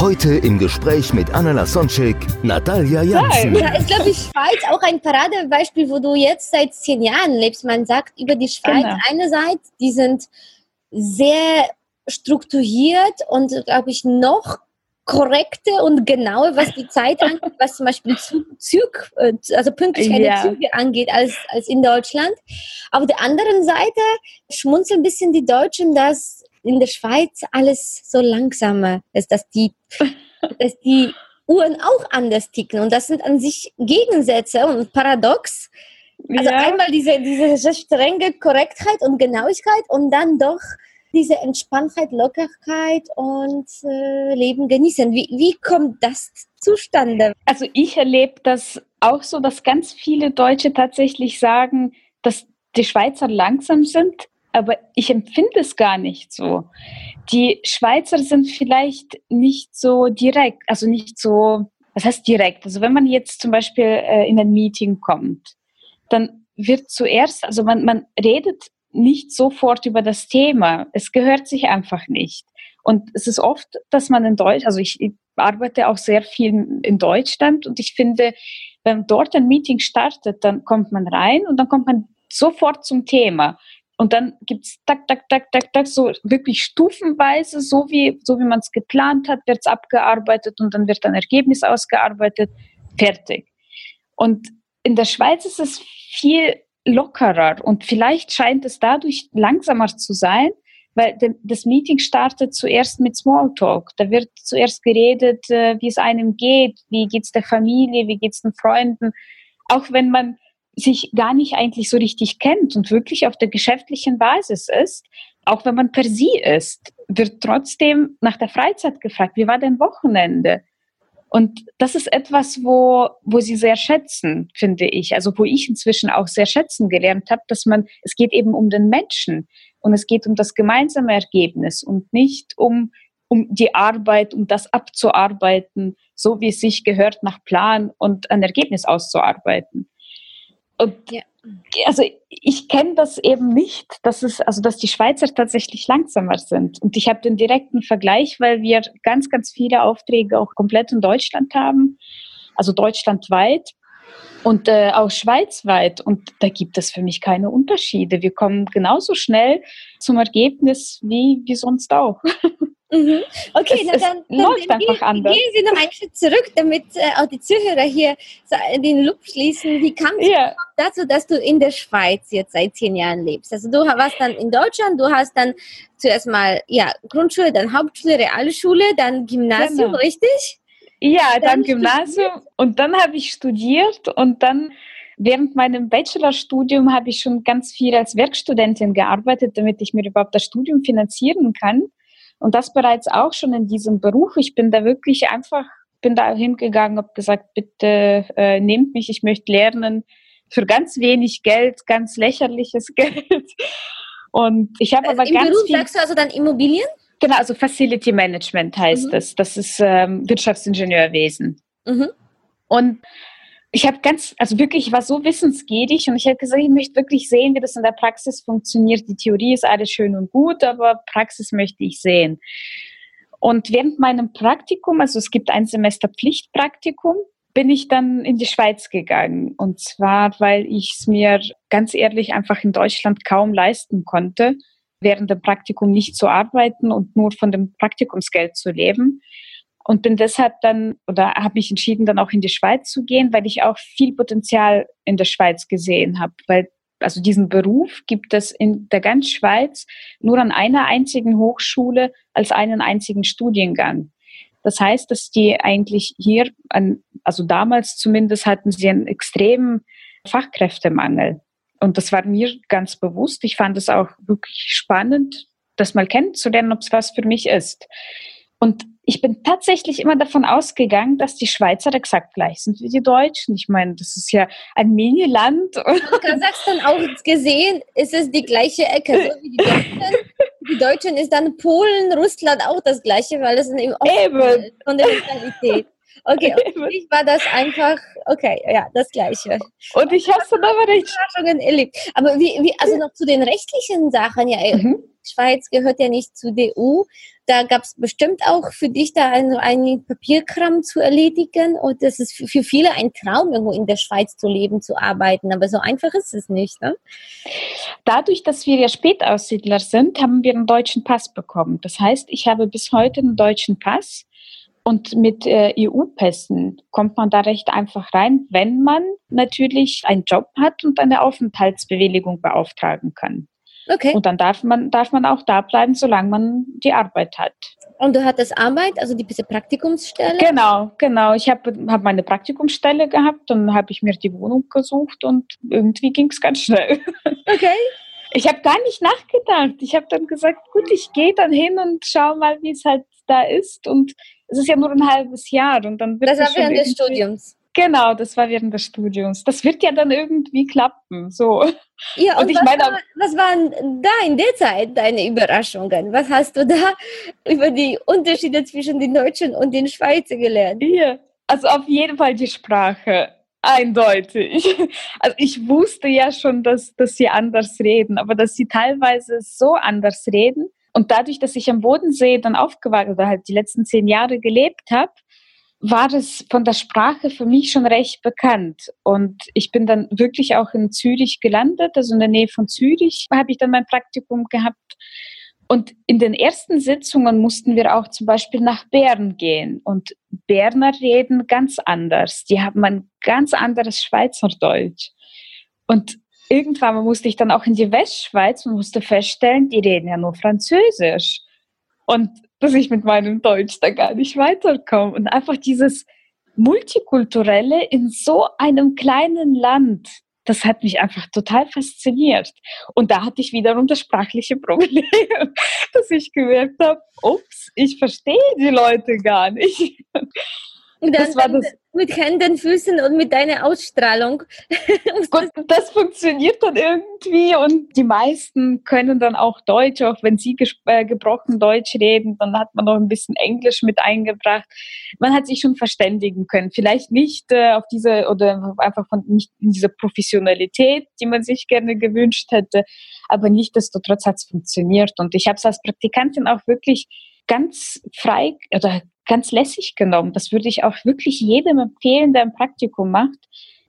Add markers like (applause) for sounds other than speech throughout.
Heute im Gespräch mit Anna Lasonczek, Natalia Janssen. Ja, ich glaube, die Schweiz auch ein Paradebeispiel, wo du jetzt seit zehn Jahren lebst. Man sagt über die Schweiz Genau. einerseits, die sind sehr strukturiert und, glaube ich, noch korrekte und genaue, was die Zeit angeht, was zum Beispiel Zug, Zug äh, also Pünktlichkeit Ja. der Züge angeht, als, als in Deutschland. Auf der anderen Seite schmunzeln ein bisschen die Deutschen, dass in der Schweiz alles so langsamer ist, dass die, (laughs) dass die Uhren auch anders ticken. Und das sind an sich Gegensätze und paradox. Also ja. einmal diese, diese strenge Korrektheit und Genauigkeit und dann doch diese Entspanntheit, Lockerheit und äh, Leben genießen. Wie, wie kommt das zustande? Also ich erlebe das auch so, dass ganz viele Deutsche tatsächlich sagen, dass die Schweizer langsam sind, aber ich empfinde es gar nicht so. Die Schweizer sind vielleicht nicht so direkt, also nicht so, was heißt direkt? Also wenn man jetzt zum Beispiel äh, in ein Meeting kommt, dann wird zuerst, also man, man redet nicht sofort über das Thema. Es gehört sich einfach nicht. Und es ist oft, dass man in Deutsch, also ich, ich arbeite auch sehr viel in Deutschland und ich finde, wenn dort ein Meeting startet, dann kommt man rein und dann kommt man sofort zum Thema. Und dann gibt's tak, tak, tak, tak, tak, so wirklich stufenweise, so wie, so wie man es geplant hat, wird's abgearbeitet und dann wird ein Ergebnis ausgearbeitet, fertig. Und in der Schweiz ist es viel lockerer und vielleicht scheint es dadurch langsamer zu sein, weil das Meeting startet zuerst mit Smalltalk. Da wird zuerst geredet, äh, wie es einem geht, wie geht's der Familie, wie geht's den Freunden. Auch wenn man sich gar nicht eigentlich so richtig kennt und wirklich auf der geschäftlichen Basis ist, auch wenn man per Sie ist, wird trotzdem nach der Freizeit gefragt, wie war dein Wochenende? Und das ist etwas, wo, wo sie sehr schätzen, finde ich. Also wo ich inzwischen auch sehr schätzen gelernt habe, dass man, es geht eben um den Menschen und es geht um das gemeinsame Ergebnis und nicht um, um die Arbeit, um das abzuarbeiten, so wie es sich gehört, nach Plan und ein Ergebnis auszuarbeiten. Und Ja. also ich kenne das eben nicht, dass es, also dass die Schweizer tatsächlich langsamer sind. Und ich habe den direkten Vergleich, weil wir ganz, ganz viele Aufträge auch komplett in Deutschland haben, also deutschlandweit und äh, auch schweizweit. Und da gibt es für mich keine Unterschiede. Wir kommen genauso schnell zum Ergebnis wie, wie sonst auch. (laughs) Mhm. Okay, Es- na dann, dann, läuft dann einfach gehen, anders. gehen Sie noch einen Schritt zurück, damit äh, auch die Zuhörer hier den Loop schließen. Wie kam es Ja, dazu, dass du in der Schweiz jetzt seit zehn Jahren lebst? Also du warst dann in Deutschland, du hast dann zuerst mal ja, Grundschule, dann Hauptschule, Realschule, dann Gymnasium, Genau. richtig? ja Dann dann Gymnasium und dann habe ich studiert und dann während meinem Bachelorstudium habe ich schon ganz viel als Werkstudentin gearbeitet, damit ich mir überhaupt das Studium finanzieren kann. Und das bereits auch schon in diesem Beruf. Ich bin da wirklich einfach, bin da hingegangen, habe gesagt, bitte äh, nehmt mich, ich möchte lernen für ganz wenig Geld, ganz lächerliches (laughs) Geld. Und ich habe Also aber Im ganz Beruf viel, sagst du also dann Immobilien? genau, also Facility Management heißt Mhm. das. Das ist ähm, Wirtschaftsingenieurwesen. Mhm. Und ich habe ganz, also wirklich, ich war so wissensgierig und ich habe gesagt, ich möchte wirklich sehen, wie das in der Praxis funktioniert. Die Theorie ist alles schön und gut, aber Praxis möchte ich sehen. Und während meinem Praktikum, also es gibt ein Semester Pflichtpraktikum, bin ich dann in die Schweiz gegangen. Und zwar, weil ich es mir ganz ehrlich einfach in Deutschland kaum leisten konnte, während dem Praktikum nicht zu arbeiten und nur von dem Praktikumsgeld zu leben und bin deshalb dann oder habe mich entschieden, dann auch in die Schweiz zu gehen, weil ich auch viel Potenzial in der Schweiz gesehen habe, weil also diesen Beruf gibt es in der ganzen Schweiz nur an einer einzigen Hochschule als einen einzigen Studiengang. Das heißt, dass die eigentlich hier, an, also damals zumindest hatten sie einen extremen Fachkräftemangel. Und das war mir ganz bewusst. Ich fand es auch wirklich spannend, das mal kennenzulernen, ob es was für mich ist. Und ich bin tatsächlich immer davon ausgegangen, dass die Schweizer exakt gleich sind wie die Deutschen. Ich meine, das ist ja ein Mini-Land. Kasachstan auch gesehen, ist es die gleiche Ecke, so wie die Deutschen. Die Deutschen ist dann Polen, Russland auch das gleiche, weil eben Eben. von der Mentalität. Okay, (laughs) für mich war das einfach, okay, ja, das Gleiche. Und ich habe es dann aber nicht. Überraschungen erlebt. Aber wie, wie, also noch zu den rechtlichen Sachen, ja, Mhm. Schweiz gehört ja nicht zu der EU. Da gab es bestimmt auch für dich da einen, einen Papierkram zu erledigen. Und das ist für- für viele ein Traum, irgendwo in der Schweiz zu leben, zu arbeiten. Aber so einfach ist es nicht. Ne? Dadurch, dass wir ja Spätaussiedler sind, haben wir einen deutschen Pass bekommen. Das heißt, ich habe bis heute einen deutschen Pass. Und mit äh, EU-Pässen kommt man da recht einfach rein, wenn man natürlich einen Job hat und eine Aufenthaltsbewilligung beauftragen kann. Okay. Und dann darf man, darf man auch da bleiben, solange man die Arbeit hat. Und du hattest Arbeit, also die diese Praktikumsstelle? Genau, genau. Ich habe hab meine Praktikumsstelle gehabt, dann habe ich mir die Wohnung gesucht und irgendwie ging es ganz schnell. (laughs) Okay. Ich habe gar nicht nachgedacht. Ich habe dann gesagt, gut, ich gehe dann hin und schau mal, wie es halt da ist. Und es ist ja nur ein halbes Jahr und dann wird Das war während des Studiums. Genau, das war während des Studiums. Das wird ja dann irgendwie klappen. So. Ja, und, Und ich was, meine- war, was waren da in der Zeit deine Überraschungen? Was hast du da (laughs) über die Unterschiede zwischen den Deutschen und den Schweizer gelernt? Hier. Also auf jeden Fall die Sprache. Eindeutig. (laughs) Also ich wusste ja schon, dass, dass sie anders reden, aber dass sie teilweise so anders reden. Und dadurch, dass ich am Bodensee dann aufgewachsen oder halt die letzten zehn Jahre gelebt habe, war das von der Sprache für mich schon recht bekannt. Und ich bin dann wirklich auch in Zürich gelandet, also in der Nähe von Zürich habe ich dann mein Praktikum gehabt. Und in den ersten Sitzungen mussten wir auch zum Beispiel nach Bern gehen. Und Berner reden ganz anders. Die haben ein ganz anderes Schweizerdeutsch. Und irgendwann musste ich dann auch in die Westschweiz und musste feststellen, die reden ja nur Französisch. Und dass ich mit meinem Deutsch da gar nicht weiterkomme. Und einfach dieses Multikulturelle in so einem kleinen Land, das hat mich einfach total fasziniert. Und da hatte ich wiederum das sprachliche Problem, (laughs) dass ich gemerkt habe, ups, ich verstehe die Leute gar nicht. Und dann, Das war das. mit Händen, Füßen und mit deiner Ausstrahlung. (laughs) Gut, das funktioniert dann irgendwie und die meisten können dann auch Deutsch, auch wenn sie äh, gebrochen Deutsch reden, dann hat man noch ein bisschen Englisch mit eingebracht. Man hat sich schon verständigen können. Vielleicht nicht äh, auf diese oder einfach von nicht in dieser Professionalität, die man sich gerne gewünscht hätte, aber nichtsdestotrotz hat es funktioniert und ich habe es als Praktikantin auch wirklich ganz frei oder ganz lässig genommen. Das würde ich auch wirklich jedem empfehlen, der ein Praktikum macht.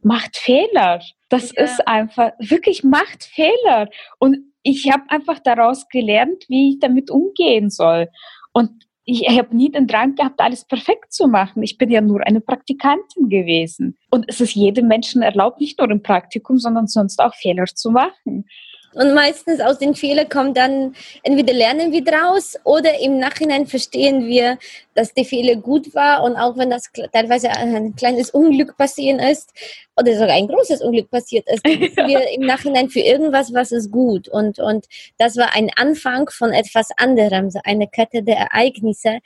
Macht Fehler. Das Ja. ist einfach, wirklich macht Fehler. Und ich habe einfach daraus gelernt, wie ich damit umgehen soll. Und ich, ich habe nie den Drang gehabt, alles perfekt zu machen. Ich bin ja nur eine Praktikantin gewesen. Und es ist jedem Menschen erlaubt, nicht nur im Praktikum, sondern sonst auch Fehler zu machen. Und meistens aus den Fehlern kommt dann, entweder lernen wir draus oder im Nachhinein verstehen wir, dass der Fehler gut war und auch wenn das teilweise ein kleines Unglück passieren ist oder sogar ein großes Unglück passiert ist, (laughs) dann wissen wir im Nachhinein für irgendwas, was ist gut. Und, und das war ein Anfang von etwas anderem, so eine Kette der Ereignisse,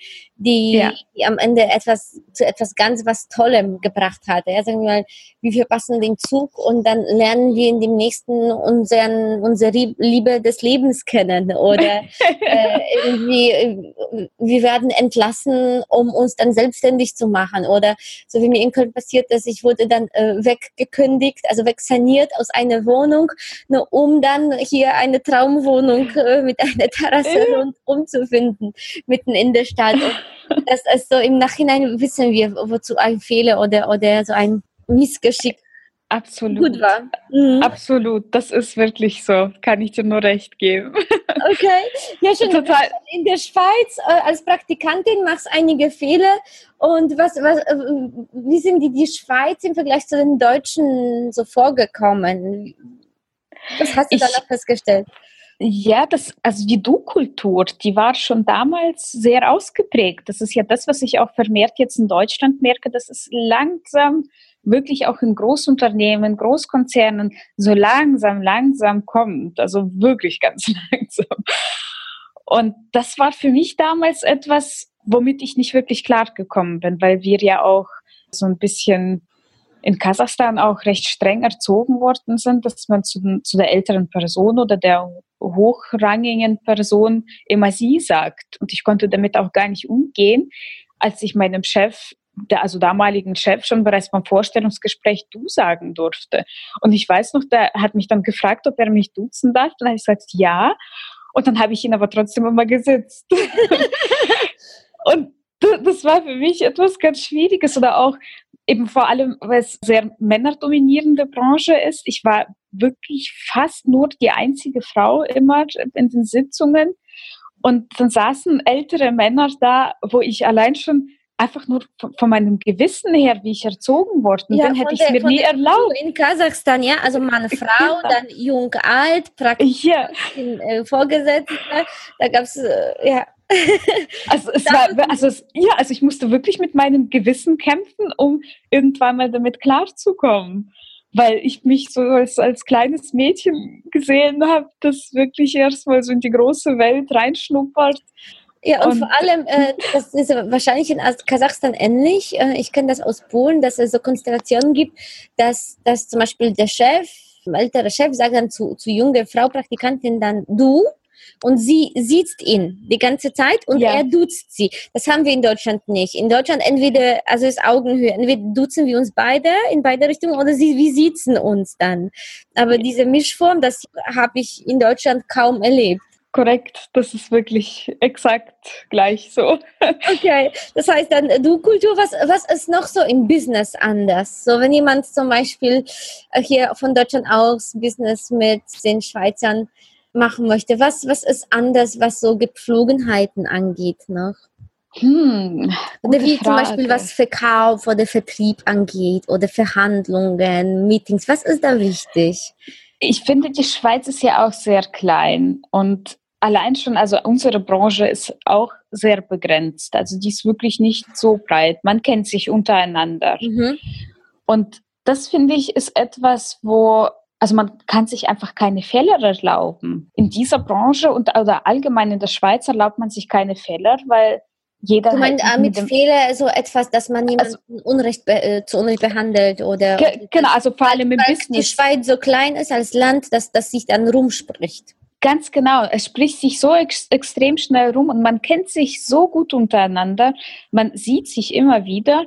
die, Ja. die am Ende etwas zu etwas ganz was Tollem gebracht hat. Ja, sagen wir mal, wir verpassen den Zug und dann lernen wir in dem nächsten unseren, unsere Liebe des Lebens kennen oder (laughs) äh, irgendwie, äh, wir werden entlassen, um uns dann selbstständig zu machen oder so wie mir in Köln passiert ist, ich wurde dann äh, weggekündigt, also wegsaniert aus einer Wohnung, nur um dann hier eine Traumwohnung äh, mit einer Terrasse rundum zu finden, mitten in der Stadt. Und das ist so im Nachhinein wissen wir, wozu ein Fehler oder, oder so ein Missgeschick Absolut. gut war. Mhm. Absolut, das ist wirklich so. Kann ich dir nur recht geben. (laughs) Okay. Ja, schon Total. in der Schweiz äh, als Praktikantin machst einige Fehler. Und was, was, äh, wie sind die, die Schweiz im Vergleich zu den Deutschen so vorgekommen? Was hast du Ich- da noch festgestellt? Ja, das, also die Du-Kultur, die war schon damals sehr ausgeprägt. Das ist ja das, was ich auch vermehrt jetzt in Deutschland merke, dass es langsam wirklich auch in Großunternehmen, Großkonzernen so langsam, langsam kommt. Also wirklich ganz (laughs) langsam. Und das war für mich damals etwas, womit ich nicht wirklich klargekommen bin, weil wir ja auch so ein bisschen in Kasachstan auch recht streng erzogen worden sind, dass man zu, zu der älteren Person oder der hochrangigen Person immer sie sagt. Und ich konnte damit auch gar nicht umgehen, als ich meinem Chef der also damaligen Chef schon bereits beim Vorstellungsgespräch du sagen durfte. Und ich weiß noch, der hat mich dann gefragt, ob er mich duzen darf. Und dann habe ich gesagt, ja. Und dann habe ich ihn aber trotzdem immer gesitzt. (laughs) und das war für mich etwas ganz Schwieriges oder auch eben vor allem, weil es sehr männerdominierende Branche ist. Ich war wirklich fast nur die einzige Frau immer in den Sitzungen. Und dann saßen ältere Männer da, wo ich allein schon einfach nur von, meinem Gewissen her, wie ich erzogen worden ja, bin, hätte ich es mir nie erlaubt. In Kasachstan, ja, also Mann, Frau, genau. dann jung, alt, praktisch ja. äh, Vorgesetzte, da gab es, äh, ja. (laughs) Also es war, also es, ja, also ich musste wirklich mit meinem Gewissen kämpfen, um irgendwann mal damit klarzukommen. Weil ich mich so als, als kleines Mädchen gesehen habe, das wirklich erstmal so in die große Welt reinschnuppert. Ja, und, und vor allem, äh, das ist wahrscheinlich in Kasachstan ähnlich. Äh, ich kenne das aus Polen, dass es so Konstellationen gibt, dass, dass zum Beispiel der Chef, ältere Chef, sagt dann zu, zu junge Frau Praktikantin dann du und sie sieht ihn die ganze Zeit und ja. er duzt sie. Das haben wir in Deutschland nicht. In Deutschland entweder, also ist Augenhöhe, entweder duzen wir uns beide in beide Richtungen oder sie, wir sitzen uns dann. Aber diese Mischform, das habe ich in Deutschland kaum erlebt korrekt. Das ist wirklich exakt gleich so. (laughs) Okay, das heißt dann du Kultur, was, was ist noch so im Business anders? So wenn jemand zum Beispiel äh, hier von Deutschland aus Business mit den Schweizern machen möchte, was, was ist anders, was so Gepflogenheiten angeht noch? Hm, oder wie Frage. zum Beispiel was Verkauf oder Vertrieb angeht oder Verhandlungen, Meetings. Was ist da wichtig? Ich finde, die Schweiz ist ja auch sehr klein und allein schon, also unsere Branche ist auch sehr begrenzt. Also die ist wirklich nicht so breit. Man kennt sich untereinander. Mhm. Und das finde ich ist etwas, wo also man kann sich einfach keine Fehler erlauben. In dieser Branche und oder allgemein in der Schweiz erlaubt man sich keine Fehler, weil jeder. Du meinst halt mit, mit Fehler so etwas, dass man jemanden also, Unrecht äh, zu Unrecht behandelt oder. genau, also vor allem im Business. Die Schweiz so klein ist als Land, dass das sich dann rumspricht. Ganz genau. Es spricht sich so ex extrem schnell rum und man kennt sich so gut untereinander. Man sieht sich immer wieder,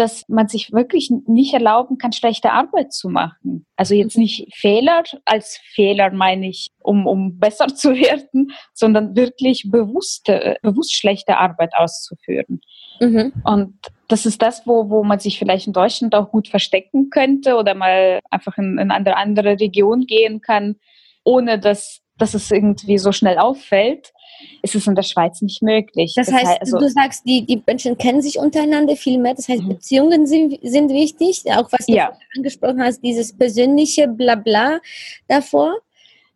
dass man sich wirklich nicht erlauben kann, schlechte Arbeit zu machen. Also jetzt nicht Fehler als Fehler meine ich, um, um besser (laughs) zu werden, sondern wirklich bewusste, bewusst schlechte Arbeit auszuführen. Mhm. Und das ist das, wo, wo man sich vielleicht in Deutschland auch gut verstecken könnte oder mal einfach in, in eine andere Region gehen kann, ohne dass dass es irgendwie so schnell auffällt, ist es in der Schweiz nicht möglich. Das, das heißt, also, du sagst, die, die Menschen kennen sich untereinander viel mehr. Das heißt, mhm. Beziehungen sind, sind wichtig. Auch was du ja. angesprochen hast, dieses persönliche Blabla davor.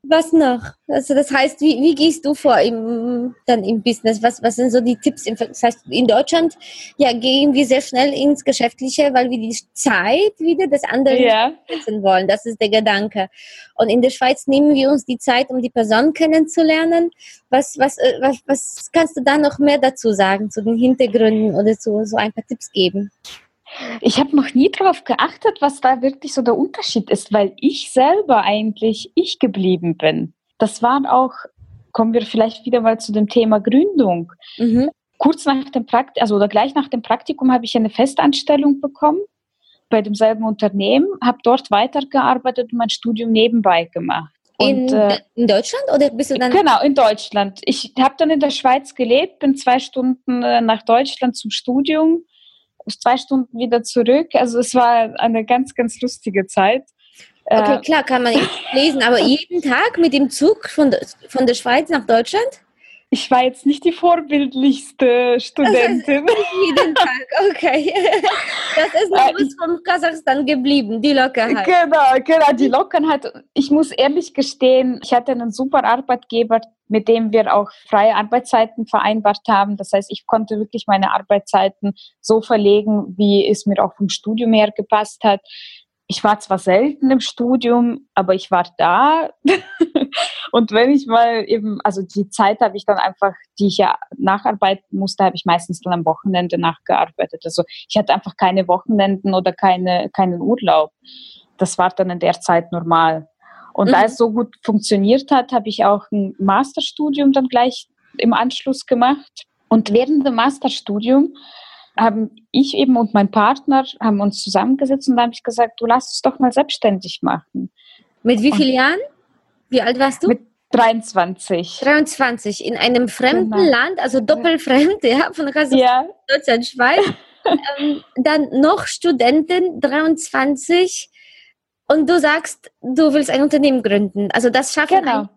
Was noch? Also das heißt, wie, wie gehst du vor im, dann im Business? Was, was sind so die Tipps? Das heißt, in Deutschland ja, gehen wir sehr schnell ins Geschäftliche, weil wir die Zeit wieder des anderen nutzen wollen. Das ist der Gedanke. Und in der Schweiz nehmen wir uns die Zeit, um die Person kennenzulernen. Was, was, äh, was, was kannst du da noch mehr dazu sagen, zu den Hintergründen oder zu, so ein paar Tipps geben? Ich habe noch nie darauf geachtet, was da wirklich so der Unterschied ist, weil ich selber eigentlich ich geblieben bin. Das war auch, kommen wir vielleicht wieder mal zu dem Thema Gründung. Mhm. Kurz nach dem Praktikum, also oder gleich nach dem Praktikum habe ich eine Festanstellung bekommen bei demselben Unternehmen, habe dort weitergearbeitet und mein Studium nebenbei gemacht. Und, in, äh, in, Deutschland oder bist du dann? Genau, in Deutschland. Ich habe dann in der Schweiz gelebt, bin zwei Stunden äh, nach Deutschland zum Studium zwei Stunden wieder zurück. Also es war eine ganz, ganz lustige Zeit. Okay, äh, klar, kann man nicht lesen, aber (laughs) jeden Tag mit dem Zug von der, von der Schweiz nach Deutschland? Ich war jetzt nicht die vorbildlichste Studentin. Also jeden (laughs) Tag, okay. Das ist noch was vom Kasachstan geblieben, die Lockerheit. Genau, genau, die Lockerheit. Ich muss ehrlich gestehen, ich hatte einen super Arbeitgeber, mit dem wir auch freie Arbeitszeiten vereinbart haben. Das heißt, ich konnte wirklich meine Arbeitszeiten so verlegen, wie es mir auch vom Studium her gepasst hat. Ich war zwar selten im Studium, aber ich war da. (laughs) und wenn ich mal eben, also die Zeit habe ich dann einfach, die ich ja nacharbeiten musste, habe ich meistens dann am Wochenende nachgearbeitet. Also ich hatte einfach keine Wochenenden oder keine, keinen Urlaub. Das war dann in der Zeit normal. Und mhm. da es so gut funktioniert hat, habe ich auch ein Masterstudium dann gleich im Anschluss gemacht. Und während dem Masterstudium haben ich eben und mein Partner haben uns zusammengesetzt und da habe ich gesagt, du lass uns doch mal selbstständig machen. Mit wie vielen Jahren? Wie alt warst du? Mit 23. 23 in einem fremden genau. Land, also doppelfremd, ja, von ja. Deutschland, Schweiz. (laughs) ähm, dann noch Studentin, 23 und du sagst, du willst ein Unternehmen gründen. Also das schaffen genau.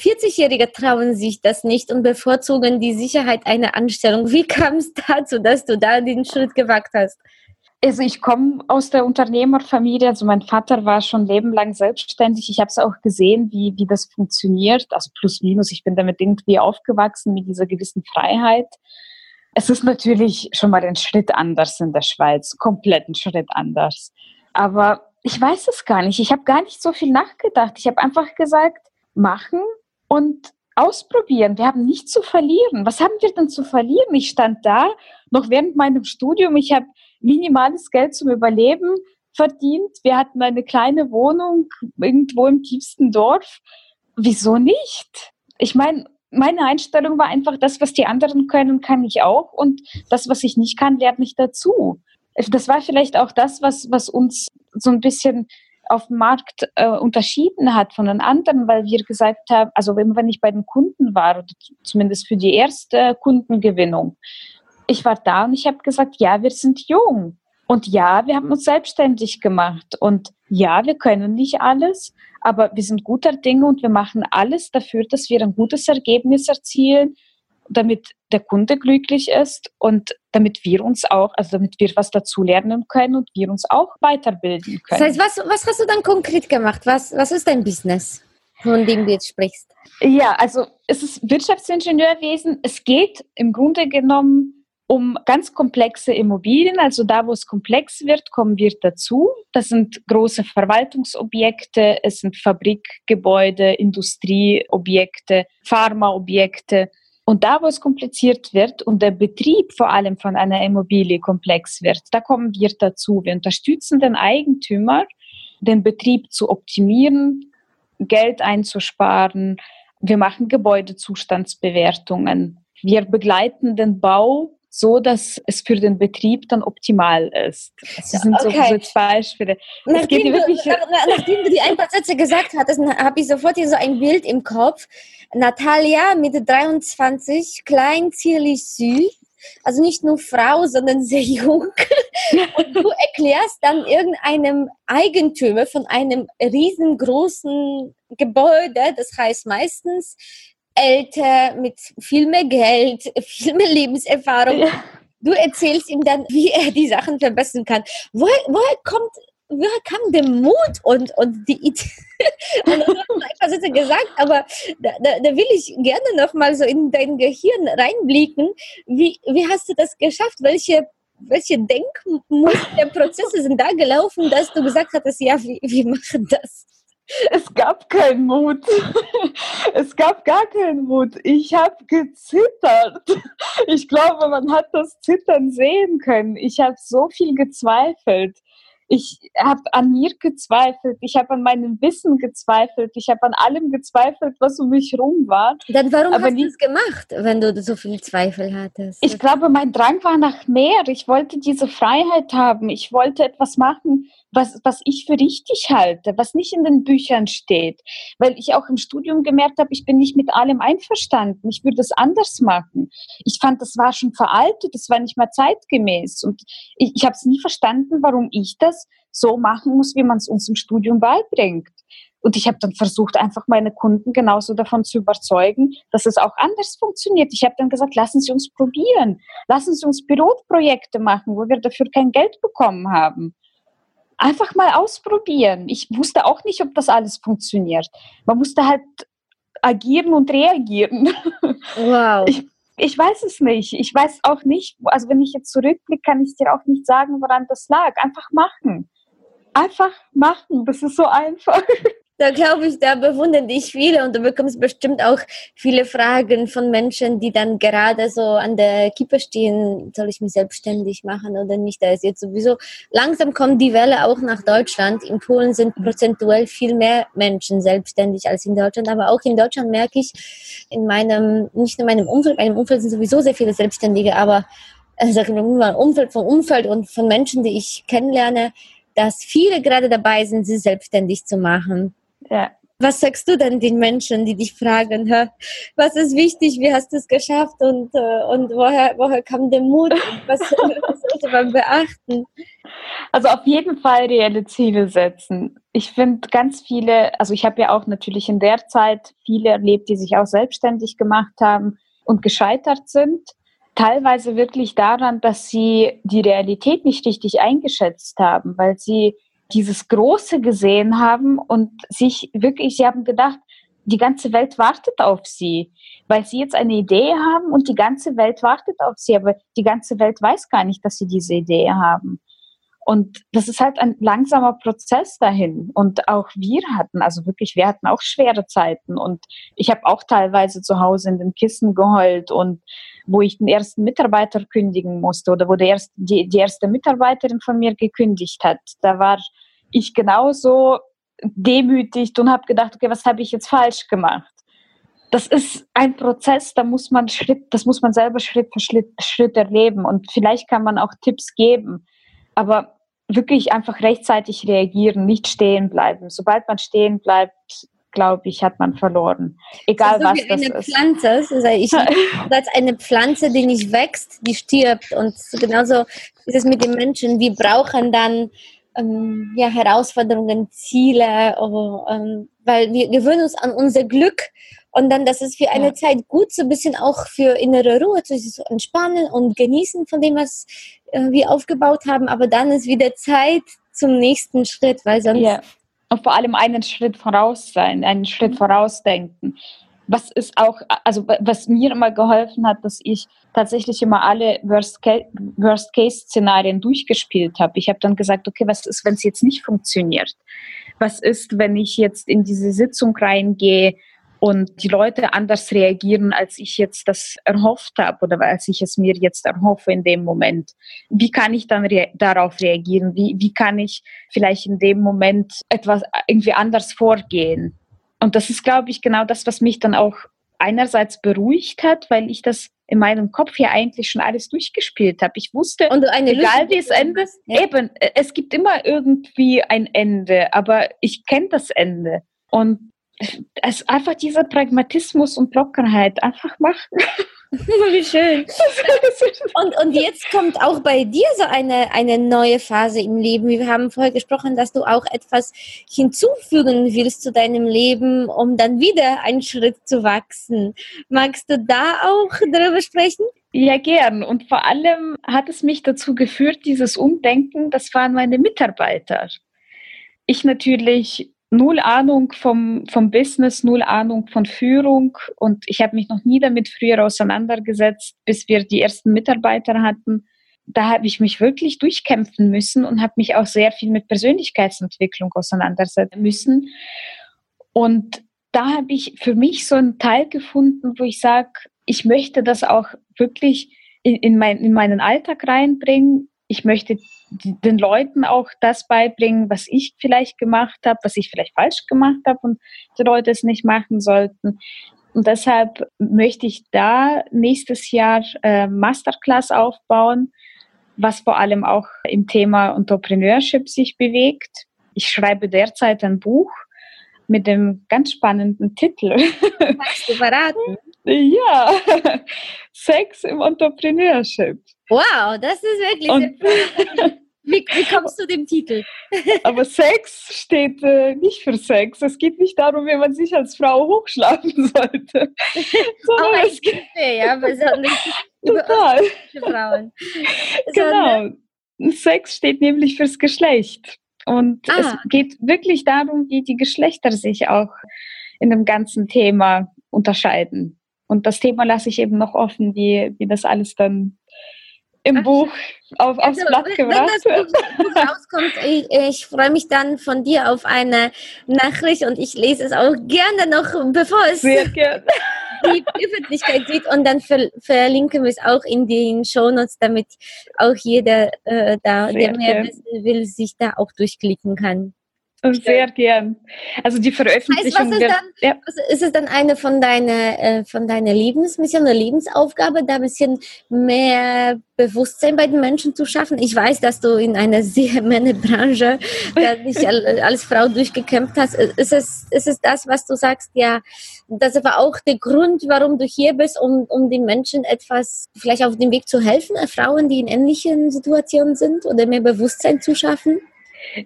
40-Jährige trauen sich das nicht und bevorzugen die Sicherheit einer Anstellung. Wie kam es dazu, dass du da den Schritt gewagt hast? Also ich komme aus der Unternehmerfamilie. Also mein Vater war schon lebenlang selbstständig. Ich habe es auch gesehen, wie, wie das funktioniert. Also plus minus. Ich bin damit irgendwie aufgewachsen mit dieser gewissen Freiheit. Es ist natürlich schon mal ein Schritt anders in der Schweiz, komplett ein Schritt anders. Aber ich weiß es gar nicht. Ich habe gar nicht so viel nachgedacht. Ich habe einfach gesagt, machen und ausprobieren. Wir haben nichts zu verlieren. Was haben wir denn zu verlieren? Ich stand da noch während meinem Studium. Ich habe minimales Geld zum Überleben verdient. Wir hatten eine kleine Wohnung irgendwo im tiefsten Dorf. Wieso nicht? Ich meine, meine Einstellung war einfach, das, was die anderen können, kann ich auch. Und das, was ich nicht kann, lerne ich dazu das war vielleicht auch das, was, was uns so ein bisschen auf dem Markt äh, unterschieden hat von den anderen, weil wir gesagt haben, also wenn, wenn ich bei den Kunden war, zumindest für die erste Kundengewinnung, ich war da und ich habe gesagt, ja, wir sind jung und ja, wir haben uns selbstständig gemacht und ja, wir können nicht alles, aber wir sind guter Dinge und wir machen alles dafür, dass wir ein gutes Ergebnis erzielen, damit der Kunde glücklich ist und damit wir uns auch, also damit wir was dazu lernen können und wir uns auch weiterbilden können. Das heißt, was, was hast du dann konkret gemacht? Was, was ist dein Business, von dem du jetzt sprichst? Ja, also es ist Wirtschaftsingenieurwesen. Es geht im Grunde genommen um ganz komplexe Immobilien. Also da, wo es komplex wird, kommen wir dazu. Das sind große Verwaltungsobjekte, es sind Fabrikgebäude, Industrieobjekte, Pharmaobjekte. Und da, wo es kompliziert wird und der Betrieb vor allem von einer Immobilie komplex wird, da kommen wir dazu. Wir unterstützen den Eigentümer, den Betrieb zu optimieren, Geld einzusparen. Wir machen Gebäudezustandsbewertungen. Wir begleiten den Bau so, dass es für den Betrieb dann optimal ist. Das sind okay. so, so Beispiele. Nachdem du, nach, nachdem du die ein paar Sätze gesagt hattest, habe ich sofort hier so ein Bild im Kopf. Natalia mit 23, klein, zierlich, süß. Also nicht nur Frau, sondern sehr jung. (laughs) Und du erklärst dann irgendeinem Eigentümer von einem riesengroßen Gebäude, das heißt meistens älter, mit viel mehr Geld, (laughs) viel mehr Lebenserfahrung. Ja. Du erzählst ihm dann, wie er die Sachen verbessern kann. Woher, woher kommt, woher kam der Mut und, und die Idee? (laughs) und das hast du einfach so gesagt, aber da, da, da will ich gerne noch mal so in dein Gehirn reinblicken. Wie, wie hast du das geschafft? Welche welche Denkmuster, Prozesse sind da gelaufen, dass du gesagt hattest, ja, wir, wir machen das? Es gab keinen Mut. Es gab gar keinen Mut. Ich habe gezittert. Ich glaube, man hat das Zittern sehen können. Ich habe so viel gezweifelt. Ich habe an mir gezweifelt, ich habe an meinem Wissen gezweifelt, ich habe an allem gezweifelt, was um mich rum war. Dann warum Aber hast du es gemacht, wenn du so viel Zweifel hattest? Ich glaube, mein Drang war nach mehr. Ich wollte diese Freiheit haben. Ich wollte etwas machen, was, was ich für richtig halte, was nicht in den Büchern steht. Weil ich auch im Studium gemerkt habe, ich bin nicht mit allem einverstanden. Ich würde es anders machen. Ich fand, das war schon veraltet, das war nicht mehr zeitgemäß. Und ich, ich habe es nie verstanden, warum ich das so machen muss, wie man es uns im Studium beibringt. Und ich habe dann versucht, einfach meine Kunden genauso davon zu überzeugen, dass es auch anders funktioniert. Ich habe dann gesagt, lassen Sie uns probieren. Lassen Sie uns Pilotprojekte machen, wo wir dafür kein Geld bekommen haben einfach mal ausprobieren. Ich wusste auch nicht, ob das alles funktioniert. Man musste halt agieren und reagieren. Wow. Ich, ich weiß es nicht. Ich weiß auch nicht, also wenn ich jetzt zurückblicke, kann ich dir auch nicht sagen, woran das lag. Einfach machen. einfach machen. Das ist so einfach. Da glaube ich, da bewundern dich viele und du bekommst bestimmt auch viele Fragen von Menschen, die dann gerade so an der Kippe stehen, soll ich mich selbstständig machen oder nicht? Da ist jetzt sowieso, langsam kommt die Welle auch nach Deutschland. In Polen sind prozentuell viel mehr Menschen selbstständig als in Deutschland, aber auch in Deutschland merke ich in meinem, nicht nur in meinem Umfeld, in meinem Umfeld sind sowieso sehr viele Selbstständige, aber also mein Umfeld, vom Umfeld und von Menschen, die ich kennenlerne, dass viele gerade dabei sind, sich selbstständig zu machen. Ja. Was sagst du denn den Menschen, die dich fragen, was ist wichtig, wie hast du es geschafft und, äh, und woher, woher kam der Mut? (laughs) Was, was sollte man beachten? Also auf jeden Fall reelle Ziele setzen. Ich finde ganz viele, also ich habe ja auch natürlich in der Zeit viele erlebt, die sich auch selbstständig gemacht haben und gescheitert sind. Teilweise wirklich daran, dass sie die Realität nicht richtig eingeschätzt haben, weil sie dieses Große gesehen haben und sich wirklich, sie haben gedacht, die ganze Welt wartet auf sie, weil sie jetzt eine Idee haben und die ganze Welt wartet auf sie, aber die ganze Welt weiß gar nicht, dass sie diese Idee haben. Und das ist halt ein langsamer Prozess dahin. Und auch wir hatten, also wirklich, wir hatten auch schwere Zeiten. Und ich habe auch teilweise zu Hause in den Kissen geheult und wo ich den ersten Mitarbeiter kündigen musste oder wo der erste, die, die erste Mitarbeiterin von mir gekündigt hat. Da war ich genauso demütigt und habe gedacht, okay, was habe ich jetzt falsch gemacht? Das ist ein Prozess, da muss man Schritt, das muss man selber Schritt für Schritt, Schritt erleben und vielleicht kann man auch Tipps geben, aber wirklich einfach rechtzeitig reagieren, nicht stehen bleiben. Sobald man stehen bleibt, glaube ich, hat man verloren. Egal so was das eine ist. Pflanze, also ich, (laughs) als eine Pflanze, die nicht wächst, die stirbt. Und genauso ist es mit den Menschen. Wir brauchen dann ähm, ja, Herausforderungen, Ziele, oh, ähm, weil wir gewöhnen uns an unser Glück und dann, das ist für eine ja. Zeit gut, so ein bisschen auch für innere Ruhe, zu entspannen und genießen von dem, was äh, wir aufgebaut haben, aber dann ist wieder Zeit zum nächsten Schritt, weil sonst... Ja. Und vor allem einen Schritt voraus sein, einen Schritt mhm. vorausdenken was ist auch, also was mir immer geholfen hat, dass ich tatsächlich immer alle Worst-Case-Szenarien durchgespielt habe. Ich habe dann gesagt, okay, was ist, wenn es jetzt nicht funktioniert? Was ist, wenn ich jetzt in diese Sitzung reingehe und die Leute anders reagieren, als ich jetzt das erhofft habe oder als ich es mir jetzt erhoffe in dem Moment? Wie kann ich dann rea darauf reagieren? Wie, wie kann ich vielleicht in dem Moment etwas irgendwie anders vorgehen? Und das ist, glaube ich, genau das, was mich dann auch einerseits beruhigt hat, weil ich das in meinem Kopf hier eigentlich schon alles durchgespielt habe. Ich wusste, und eine egal wie es endet, ja. eben, äh, es gibt immer irgendwie ein Ende, aber ich kenne das Ende. Und es einfach dieser Pragmatismus und Lockerheit einfach machen. (laughs) (laughs) Wie schön. Und, und jetzt kommt auch bei dir so eine, eine neue Phase im Leben. Wir haben vorher gesprochen, dass du auch etwas hinzufügen willst zu deinem Leben, um dann wieder einen Schritt zu wachsen. Magst du da auch darüber sprechen? Ja, gern. Und vor allem hat es mich dazu geführt, dieses Umdenken, das waren meine Mitarbeiter. Ich natürlich null Ahnung vom, vom Business, null Ahnung von Führung und ich habe mich noch nie damit früher auseinandergesetzt, bis wir die ersten Mitarbeiter hatten. Da habe ich mich wirklich durchkämpfen müssen und habe mich auch sehr viel mit Persönlichkeitsentwicklung auseinandersetzen müssen. Und da habe ich für mich so einen Teil gefunden, wo ich sage, ich möchte das auch wirklich in, in, mein, in meinen Alltag reinbringen ich möchte den Leuten auch das beibringen, was ich vielleicht gemacht habe, was ich vielleicht falsch gemacht habe und die Leute es nicht machen sollten. Und deshalb möchte ich da nächstes Jahr äh, Masterclass aufbauen, was vor allem auch im Thema Entrepreneurship sich bewegt. Ich schreibe derzeit ein Buch mit dem ganz spannenden Titel. Magst du verraten? (laughs) Ja, (laughs) Sex im Entrepreneurship. Wow, das ist wirklich. Und, (laughs) wie, wie, kommst du dem Titel? (laughs) aber Sex steht äh, nicht für Sex. Es geht nicht darum, wie man sich als Frau hochschlafen (laughs) sollte. Auch es geht, ja, Total. für Frauen. Genau. Sex steht nämlich fürs Geschlecht. Und ah. es geht wirklich darum, wie die Geschlechter sich auch in dem ganzen Thema unterscheiden. Und das Thema lasse ich eben noch offen, wie, wie das alles dann im Ach, Buch auf, aufs also, Blatt gebracht. Wenn das Buch rauskommt, ich, ich freue mich dann von dir auf eine Nachricht und ich lese es auch gerne noch, bevor es gerne. (laughs) die Öffentlichkeit sieht und dann ver verlinken wir es auch in den Shownotes, damit auch jeder, äh, da, der mehr wissen will, sich da auch durchklicken kann. Sehr gern. Also die Veröffentlichung. Heißt, was ist, dann, ja. ist es dann eine von deiner, äh, von deiner Lebensmission oder Lebensaufgabe, da ein bisschen mehr Bewusstsein bei den Menschen zu schaffen? Ich weiß, dass du in einer (laughs) sehr Männerbranche dich als Frau durchgekämpft hast. Ist es, ist es das, was du sagst? Ja, das war auch der Grund, warum du hier bist, um, um den Menschen etwas vielleicht auf dem Weg zu helfen, Frauen, die in ähnlichen Situationen sind oder mehr Bewusstsein zu schaffen?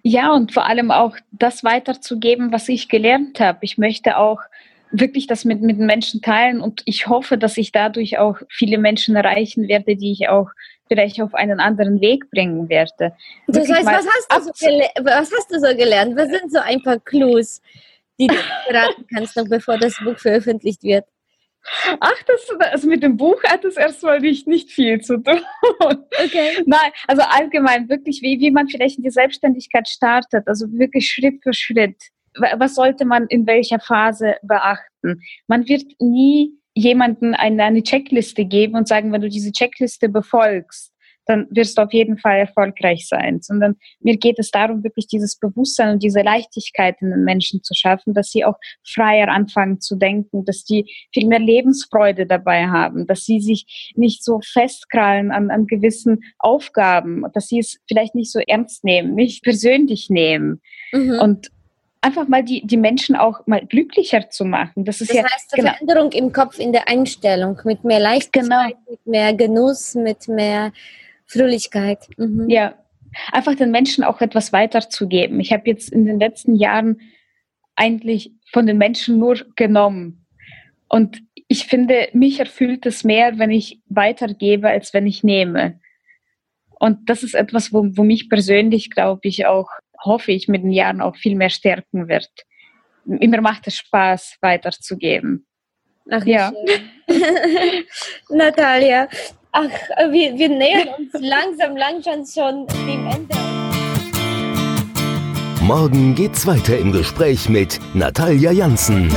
Ja, und vor allem auch das weiterzugeben, was ich gelernt habe. Ich möchte auch wirklich das mit, mit den Menschen teilen und ich hoffe, dass ich dadurch auch viele Menschen erreichen werde, die ich auch vielleicht auf einen anderen Weg bringen werde. Das heißt, was hast, du so was hast du so gelernt? Was sind so ein paar Clues, die du (laughs) beraten kannst, noch bevor das Buch veröffentlicht wird? Ach, das, also mit dem Buch hat es erstmal nicht, nicht viel zu tun. Okay. (laughs) Nein, also allgemein wirklich, wie, wie man vielleicht in die Selbstständigkeit startet, also wirklich Schritt für Schritt. Was sollte man in welcher Phase beachten? Man wird nie jemanden eine, eine Checkliste geben und sagen, wenn du diese Checkliste befolgst, dann wirst du auf jeden Fall erfolgreich sein. Sondern mir geht es darum, wirklich dieses Bewusstsein und diese Leichtigkeit in den Menschen zu schaffen, dass sie auch freier anfangen zu denken, dass die viel mehr Lebensfreude dabei haben, dass sie sich nicht so festkrallen an, an gewissen Aufgaben, dass sie es vielleicht nicht so ernst nehmen, nicht persönlich nehmen. Mhm. Und einfach mal die, die Menschen auch mal glücklicher zu machen. Das ist das ja heißt, genau. Veränderung im Kopf, in der Einstellung, mit mehr Leichtigkeit, genau. mit mehr Genuss, mit mehr Fröhlichkeit. Mhm. Ja, einfach den Menschen auch etwas weiterzugeben. Ich habe jetzt in den letzten Jahren eigentlich von den Menschen nur genommen. Und ich finde, mich erfüllt es mehr, wenn ich weitergebe, als wenn ich nehme. Und das ist etwas, wo, wo mich persönlich, glaube ich, auch, hoffe ich, mit den Jahren auch viel mehr stärken wird. Immer macht es Spaß, weiterzugeben. Ach ja. (laughs) Natalia, Ach, wir, wir nähern uns langsam, langsam schon dem Ende. Morgen geht's weiter im Gespräch mit Natalia Janssen.